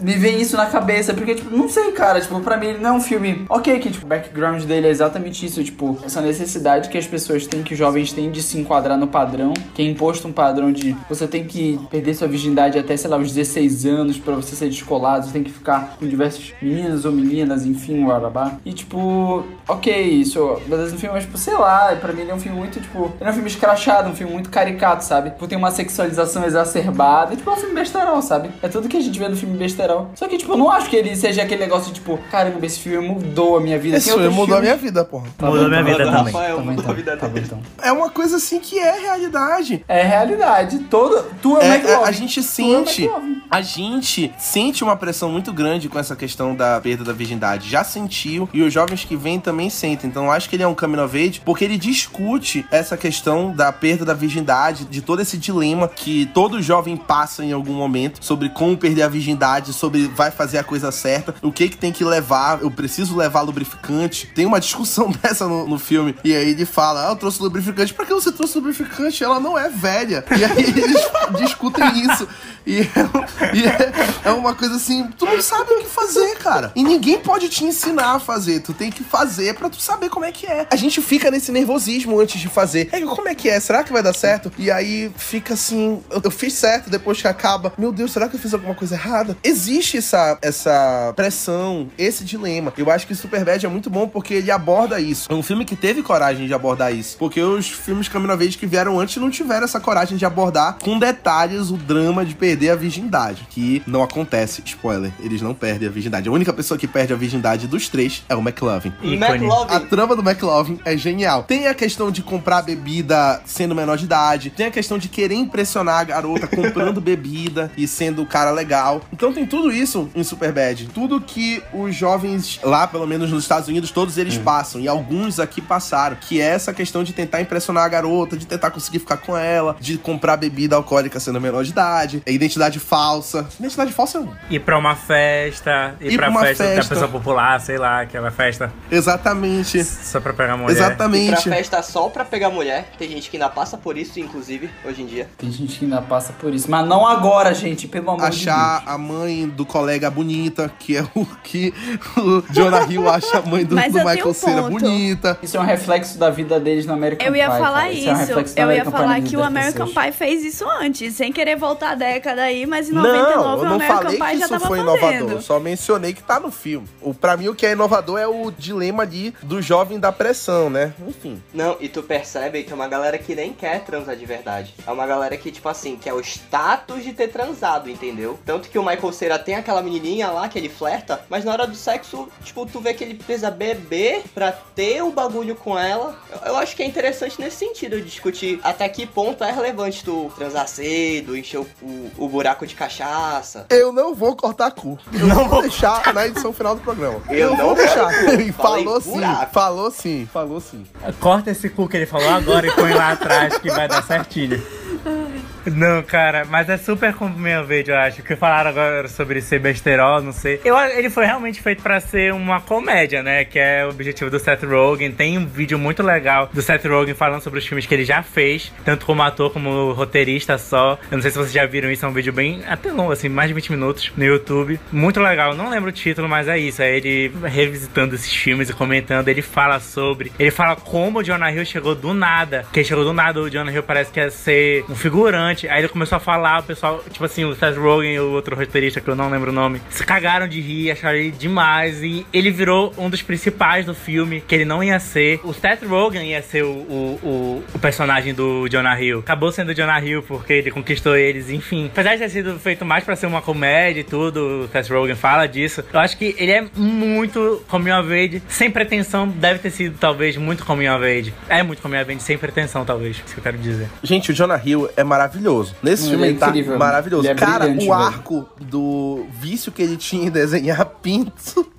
Me vem isso na cabeça, porque, tipo, não sei, cara. Tipo, pra mim ele não é um filme. Ok, que, tipo, o background dele é exatamente isso. Tipo, essa necessidade que as pessoas têm, que os jovens têm de se enquadrar no padrão, que é imposto um padrão de você tem que perder sua virgindade até, sei lá, os 16 anos pra você ser descolado, você tem que ficar com diversos meninos ou meninas, enfim, warabá. E tipo, ok, isso, beleza no filme, mas tipo, sei lá, pra mim ele é um filme muito, tipo, ele é um filme escrachado, um filme muito caricato, sabe? Tipo, tem uma sexualização exacerbada, e, tipo, é um filme besterol, sabe? É tudo que a gente vê no filme besterol. Só que, tipo, eu não acho que ele seja aquele negócio, de, tipo, caramba, esse filme mudou a minha vida. Esse filme mudou a filmes- minha vida, porra. Tá Mudou bom, minha tá vida bom, também. Rafael, Tá mudou então. a vida Tá bom, dele. então. É uma coisa assim que é realidade. É realidade. Todo, tu é, o É, McLovin. a gente é sente, a gente sente uma pressão muito grande com essa questão da perda da virgindade. Já sentiu e os jovens que vêm também sentem. Então eu acho que ele é um coming of age porque ele discute essa questão da perda da virgindade, de todo esse dilema que todo jovem passa em algum momento sobre como perder a virgindade, sobre vai fazer a coisa certa, o que que tem que levar, eu preciso levar lubrificante. Tem uma discussão dessa no, no filme e aí ele fala: "Ah, eu trouxe lubrificante. Pra que você trouxe lubrificante? Ela não é velha". E aí eles discutem isso. E é E é, é uma coisa assim, tu não sabe o que fazer, cara. E ninguém pode te ensinar a fazer. Tu tem que fazer pra tu saber como é que é. A gente fica nesse nervosismo antes de fazer. É, como é que é? Será que vai dar certo? E aí fica assim, eu, eu fiz certo depois que acaba. Meu Deus, será que eu fiz alguma coisa errada? Existe essa, essa pressão, esse dilema. Eu acho que Superbad é muito bom porque ele aborda isso. É um filme que teve coragem de abordar isso. Porque os filmes Caminho Vez que vieram antes não tiveram essa coragem de abordar com detalhes o drama de perder a virgindade. Que não acontece. Spoiler, eles não perdem a virgindade. A única pessoa que perde a virgindade dos três é o McLovin. Ícone. A McLovin. trama do McLovin é genial. Tem a questão de comprar bebida sendo menor de idade. Tem a questão de querer impressionar a garota comprando bebida e sendo o cara legal. Então tem tudo isso em Superbad. Tudo que os jovens lá, pelo menos nos Estados Unidos, todos eles passam. E alguns aqui passaram. Que é essa questão de tentar impressionar a garota, de tentar conseguir ficar com ela, de comprar bebida alcoólica sendo menor de idade. É identidade falsa. Identidade falsa é um. Ir pra uma festa, ir, Ir pra, pra uma festa, da festa. pessoa popular, sei lá, aquela festa Exatamente. só pra pegar mulher. Ir pra Exatamente. festa só pra pegar mulher. Tem gente que ainda passa por isso, inclusive, hoje em dia. Tem gente que ainda passa por isso. Mas não agora, gente, pelo amor de Deus. a mãe do colega bonita, que é o que o Jonah Hill acha a mãe do, do eu Michael um Cera bonita. Isso é um reflexo da vida deles no American Eu ia Pie, falar cara. Isso é um isso. reflexo do eu ia Pie falar que o American pessoas. Pie fez isso antes, sem querer voltar a década aí, mas em Não, 99 eu o não American falei Pie que já isso tava foi fazendo. inovador. Eu só mencionei que tá no filme. O, pra mim, o que é inovador é o dilema ali do jovem da pressão, né? Enfim. Não, e tu percebe que é uma galera que nem quer transar de verdade. É uma galera que, tipo assim, quer o status de ter transado, entendeu? Tanto que o Michael Cera tem aquela menininha lá que ele flerta, mas na hora do sexo, tipo, tu vê que ele precisa beber pra ter o bagulho com ela. Eu, eu acho que é interessante nesse sentido, discutir até que ponto é relevante tu transar cedo, encher o, o, o buraco de cachaça. Eu não vou cortar cu. Eu não vou deixar na edição final do programa. Eu não vou deixar. cu. Falou sim. buraco. Falou sim. Falou sim. Corta esse cu que ele falou agora e põe lá atrás que vai dar certinho. Não, cara, mas é super como meu vídeo, eu acho. Que falaram agora sobre ser besterol, não sei. Eu, ele foi realmente feito pra ser uma comédia, né? Que é o objetivo do Seth Rogen. Tem um vídeo muito legal do Seth Rogen falando sobre os filmes que ele já fez, tanto como ator como roteirista só. Eu não sei se vocês já viram isso, é um vídeo bem até longo, assim, mais de 20 minutos no YouTube. Muito legal, não lembro o título, mas é isso. É ele revisitando esses filmes e comentando. Ele fala sobre. Ele fala como o Jonah Hill chegou do nada. Que chegou do nada, o Jonah Hill parece que ia ser um figurante. Aí ele começou a falar, o pessoal, tipo assim, o Seth Rogen e o outro roteirista, que eu não lembro o nome, se cagaram de rir, acharam ele demais. E ele virou um dos principais do filme, que ele não ia ser. O Seth Rogen ia ser o, o, o, personagem do Jonah Hill. Acabou sendo o Jonah Hill porque ele conquistou eles, enfim. Apesar de ter sido feito mais pra ser uma comédia e tudo, o Seth Rogen fala disso. Eu acho que ele é muito coming of age, sem pretensão. Deve ter sido, talvez, muito coming of age. É muito coming of age, sem pretensão, talvez. Isso que eu quero dizer. Gente, o Jonah Hill é maravilhoso. Nesse Ele filme é ele tá incrível. maravilhoso. Ele é Cara, o velho. arco do vício que ele tinha em desenhar pinto.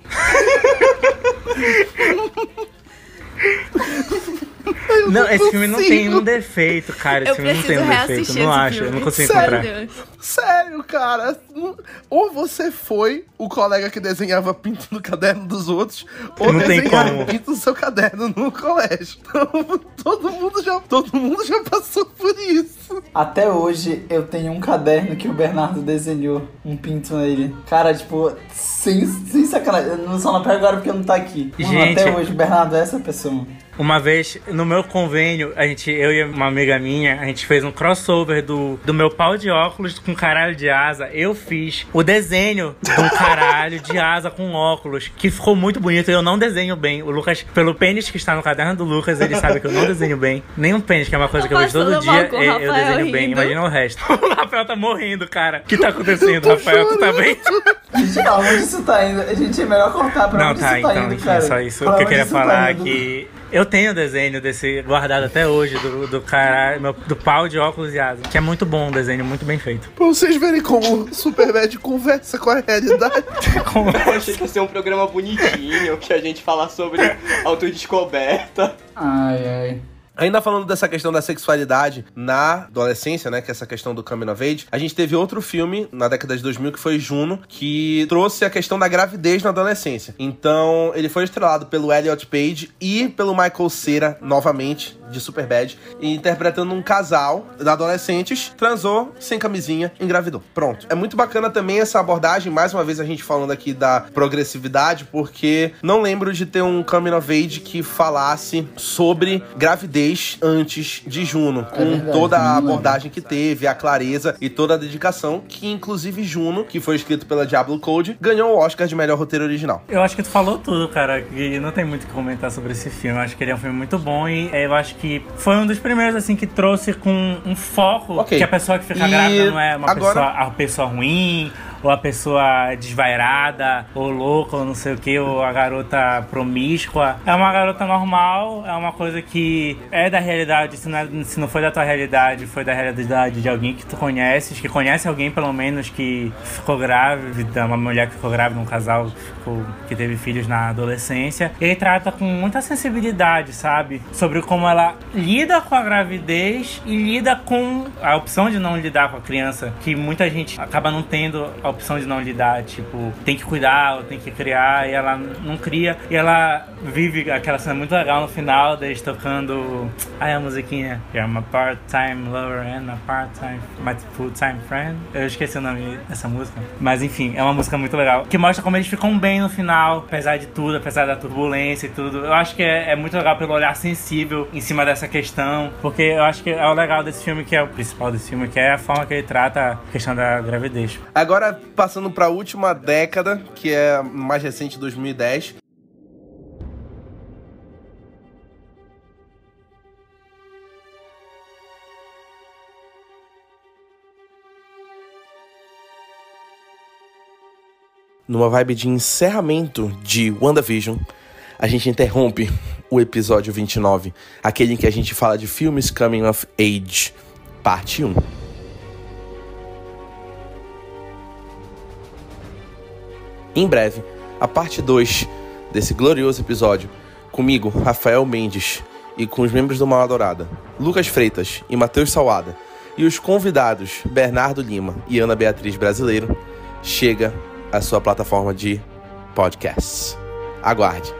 Não, esse filme não tem um defeito, cara. Esse Eu filme não tem um defeito. Não acho, eu filme. não consigo Sério? encontrar. Sério, cara. Não- Ou você foi o colega que desenhava pinto no caderno dos outros, ou Não desenhava pinto no seu caderno no colégio. Então, todo mundo já, todo mundo já passou por isso. Até hoje eu tenho um caderno que o Bernardo desenhou um pinto nele. Cara, tipo, sem, sem sacanagem. Eu não só não pego agora porque não tá aqui. Mano, Gente. até hoje o Bernardo é essa pessoa. Uma vez, no meu convênio, a gente, eu e uma amiga minha, a gente fez um crossover do, do meu pau de óculos com caralho de asa. Eu fiz o desenho de um caralho de asa com óculos, que ficou muito bonito. Eu não desenho bem. O Lucas, pelo pênis que está no caderno do Lucas, ele sabe que eu não desenho bem. Nem um pênis, que é uma coisa Eu que eu vejo todo dia, o eu, eu desenho bem. rindo. Imagina o resto. O Rafael tá morrendo, cara. O que tá acontecendo, Rafael? Tu tá bem? Gente, aonde isso tá indo? A gente é melhor cortar pra Não, onde tá, isso tá então, indo, cara. é só isso. Pra O que eu onde queria tá falar é indo? que eu tenho o desenho desse guardado até hoje, do, do caralho, meu- do pau de óculos de asa. Que é muito bom um desenho, muito bem feito. Pra vocês verem como o Superbad conversa com a realidade. Eu achei que ia ser um programa bonitinho, que a gente fala sobre autodescoberta. Ai, ai. Ainda falando dessa questão da sexualidade na adolescência, né? Que é essa questão do coming of age. A gente teve outro filme na década de 2000 que foi Juno, que trouxe a questão da gravidez na adolescência. Então, ele foi estrelado pelo Elliot Page e pelo Michael Cera, novamente, de Superbad, interpretando um casal de adolescentes, transou sem camisinha, engravidou. Pronto. É muito bacana também essa abordagem, mais uma vez a gente falando aqui da progressividade, porque não lembro de ter um coming of age que falasse sobre gravidez antes de Juno, com É verdade, toda a abordagem que teve, a clareza e toda a dedicação, que inclusive Juno, que foi escrito pela Diablo Code, ganhou o Oscar de melhor roteiro original. Eu acho que tu falou tudo, cara, e não tem muito o que comentar sobre esse filme. Eu acho que ele é um filme muito bom e é, eu acho que foi um dos primeiros, assim, que trouxe com um foco Ok. que a pessoa que fica E grávida não é uma agora- pessoa, a pessoa ruim, ou a pessoa desvairada, ou louca, ou não sei o que, ou a garota promíscua. É uma garota normal, é uma coisa que é da realidade, se não, é- se não foi da tua realidade, foi da realidade de alguém que tu conheces, que conhece alguém pelo menos que ficou grávida, uma mulher que ficou grávida, um casal que, ficou- que teve filhos na adolescência. Ele trata com muita sensibilidade, sabe? Sobre como ela lida com a gravidez e lida com a opção de não lidar com a criança, que muita gente acaba não tendo a opção de não lidar, tipo, tem que cuidar, ou tem que criar, e ela não cria, e ela vive aquela cena muito legal no final, deles tocando ai, a musiquinha, I'm a part-time lover and a part-time, my full-time friend. Eu esqueci o nome dessa música, mas enfim, é uma música muito legal, que mostra como eles ficam bem no final, apesar de tudo, apesar da turbulência e tudo. Eu acho que é, é muito legal pelo olhar sensível em cima dessa questão, porque eu acho que é o legal desse filme, que é o principal desse filme, que é a forma que ele trata a questão da gravidez. Agora, passando para a última década, que é a mais recente, 2010. Numa vibe de encerramento de WandaVision, a gente interrompe o episódio 29, aquele em que a gente fala de filmes coming of age, parte 1. Em breve, a parte 2 desse glorioso episódio, comigo, Rafael Mendes, e com os membros do Mal Adorada, Lucas Freitas e Matheus Salada, e os convidados Bernardo Lima e Ana Beatriz Brasileiro, chega à sua plataforma de podcasts. Aguarde!